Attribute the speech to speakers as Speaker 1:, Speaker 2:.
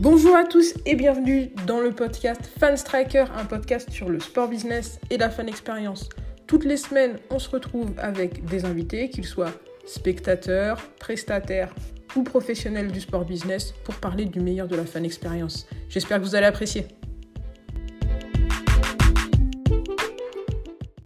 Speaker 1: Bonjour à tous et bienvenue dans le podcast Fan Striker, un podcast sur le sport business et la fan expérience. Toutes les semaines, on se retrouve avec des invités, qu'ils soient spectateurs, prestataires ou professionnels du sport business, pour parler du meilleur de la fan expérience. J'espère que vous allez apprécier.